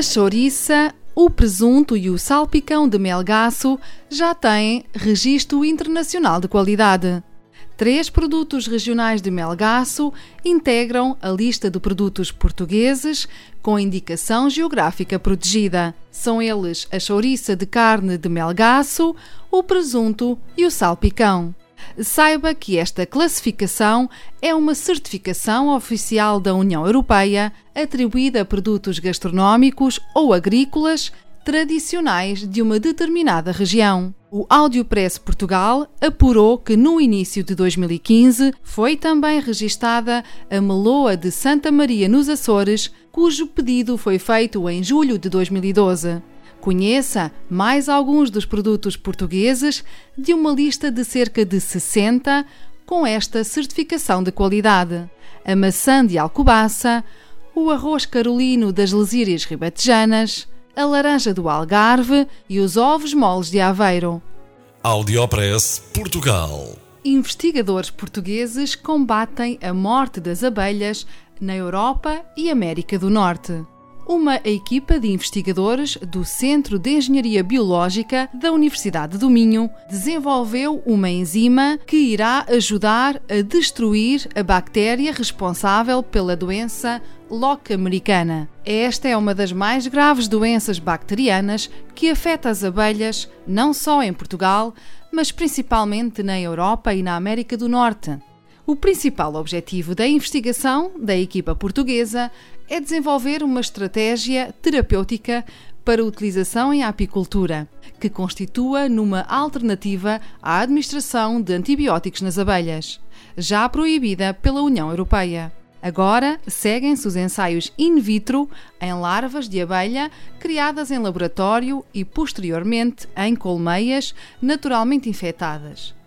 A chouriça, o presunto e o salpicão de melgaço já têm registro internacional de qualidade. Três produtos regionais de melgaço integram a lista de produtos portugueses com indicação geográfica protegida. São eles a chouriça de carne de melgaço, o presunto e o salpicão. Saiba que esta classificação é uma certificação oficial da União Europeia atribuída a produtos gastronómicos ou agrícolas tradicionais de uma determinada região. O Audiopress Portugal apurou que no início de 2015 foi também registada a meloa de Santa Maria nos Açores, cujo pedido foi feito em julho de 2012. Conheça mais alguns dos produtos portugueses de uma lista de cerca de 60 com esta certificação de qualidade: a maçã de Alcobaça, o arroz carolino das Lesírias Ribatejanas, a laranja do Algarve e os ovos moles de Aveiro. Audiopress Portugal. Investigadores portugueses combatem a morte das abelhas na Europa e América do Norte uma equipa de investigadores do Centro de Engenharia Biológica da Universidade do Minho desenvolveu uma enzima que irá ajudar a destruir a bactéria responsável pela doença Locke americana. Esta é uma das mais graves doenças bacterianas que afeta as abelhas não só em Portugal, mas principalmente na Europa e na América do Norte. O principal objetivo da investigação da equipa portuguesa é desenvolver uma estratégia terapêutica para utilização em apicultura, que constitua numa alternativa à administração de antibióticos nas abelhas, já proibida pela União Europeia. Agora seguem-se os ensaios in vitro em larvas de abelha criadas em laboratório e posteriormente em colmeias naturalmente infectadas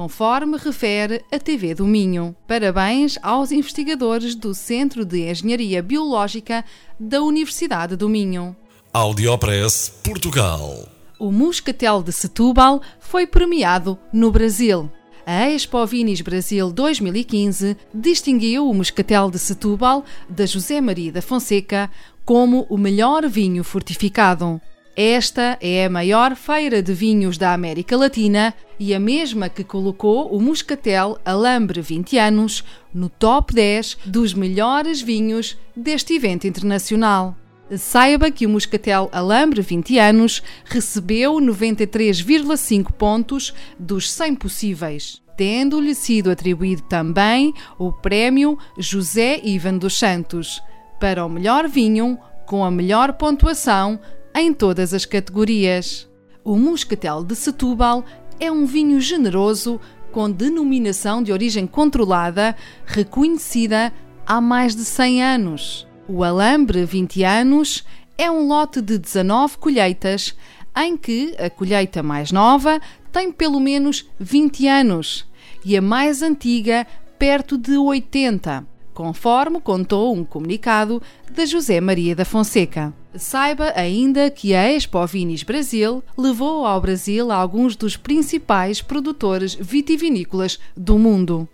conforme refere a TV do Minho. Parabéns aos investigadores do Centro de Engenharia Biológica da Universidade do Minho. Audiopress Portugal. O Moscatel de Setúbal foi premiado no Brasil. A Expo Vinis Brasil 2015 distinguiu o Moscatel de Setúbal da José Maria da Fonseca como o melhor vinho fortificado. Esta é a maior feira de vinhos da América Latina e a mesma que colocou o Moscatel Alambre 20 anos no top 10 dos melhores vinhos deste evento internacional. Saiba que o Moscatel Alambre 20 anos recebeu 93,5 pontos dos 100 possíveis, tendo-lhe sido atribuído também o prémio José Ivan dos Santos para o melhor vinho com a melhor pontuação em todas as categorias. O Moscatel de Setúbal é um vinho generoso com denominação de origem controlada, reconhecida há mais de 100 anos. O Alambre 20 anos é um lote de 19 colheitas, em que a colheita mais nova tem pelo menos 20 anos e a mais antiga perto de 80 conforme contou um comunicado de José Maria da Fonseca. Saiba ainda que a Expo Vinis Brasil levou ao Brasil alguns dos principais produtores vitivinícolas do mundo.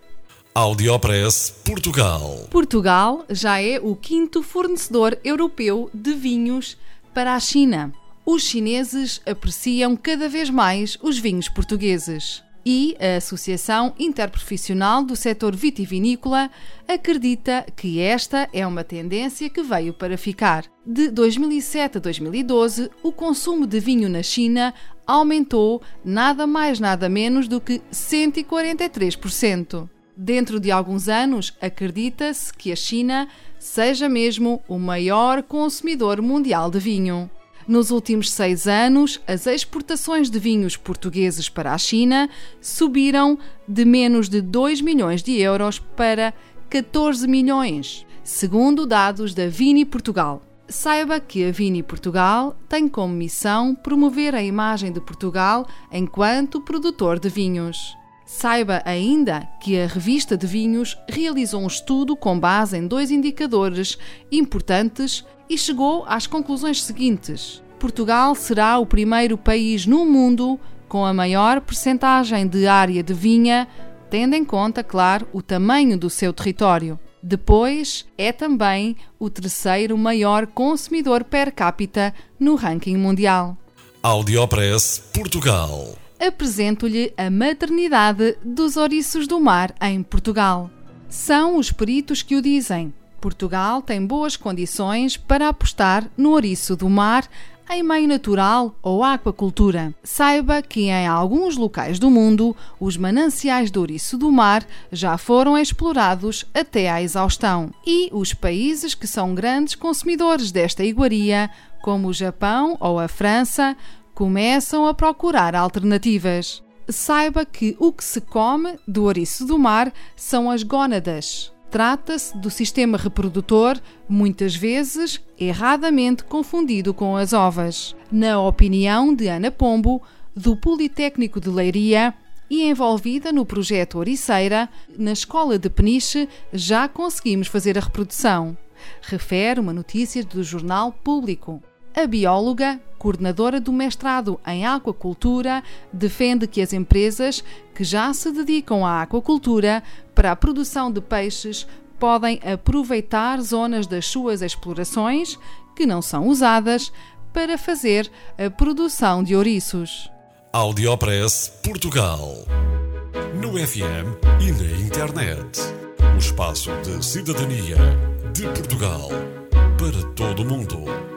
Audiopress Portugal. Portugal já é o quinto fornecedor europeu de vinhos para a China. Os chineses apreciam cada vez mais os vinhos portugueses e a Associação Interprofissional do Setor Vitivinícola acredita que esta é uma tendência que veio para ficar. De 2007 a 2012, o consumo de vinho na China aumentou nada mais nada menos do que 143%. Dentro de alguns anos, acredita-se que a China seja mesmo o maior consumidor mundial de vinho. Nos últimos seis anos, as exportações de vinhos portugueses para a China subiram de menos de 2 milhões de euros para 14 milhões, segundo dados da Vini Portugal. Saiba que a Vini Portugal tem como missão promover a imagem de Portugal enquanto produtor de vinhos. Saiba ainda que a revista de vinhos realizou um estudo com base em dois indicadores importantes e chegou às conclusões seguintes. Portugal será o primeiro país no mundo com a maior percentagem de área de vinha, tendo em conta, claro, o tamanho do seu território. Depois, é também o terceiro maior consumidor per capita no ranking mundial. Audiopress Portugal. Apresento-lhe a maternidade dos ouriços do mar em Portugal. São os peritos que o dizem. Portugal tem boas condições para apostar no ouriço do mar em meio natural ou aquacultura. Saiba que em alguns locais do mundo os mananciais de ouriço do mar já foram explorados até à exaustão. E os países que são grandes consumidores desta iguaria, como o Japão ou a França, começam a procurar alternativas. Saiba que o que se come do ouriço do mar são as gónadas. Trata-se do sistema reprodutor, muitas vezes erradamente confundido com as ovas. Na opinião de Ana Pombo, do Politécnico de Leiria, e envolvida no projeto Oriceira, na escola de Peniche já conseguimos fazer a reprodução. Refere uma notícia do jornal Público. A bióloga, coordenadora do mestrado em aquacultura, defende que as empresas que já se dedicam à aquacultura para a produção de peixes podem aproveitar zonas das suas explorações que não são usadas para fazer a produção de ouriços. Audiopress Portugal. No FM e na internet. O espaço de cidadania de Portugal para todo o mundo.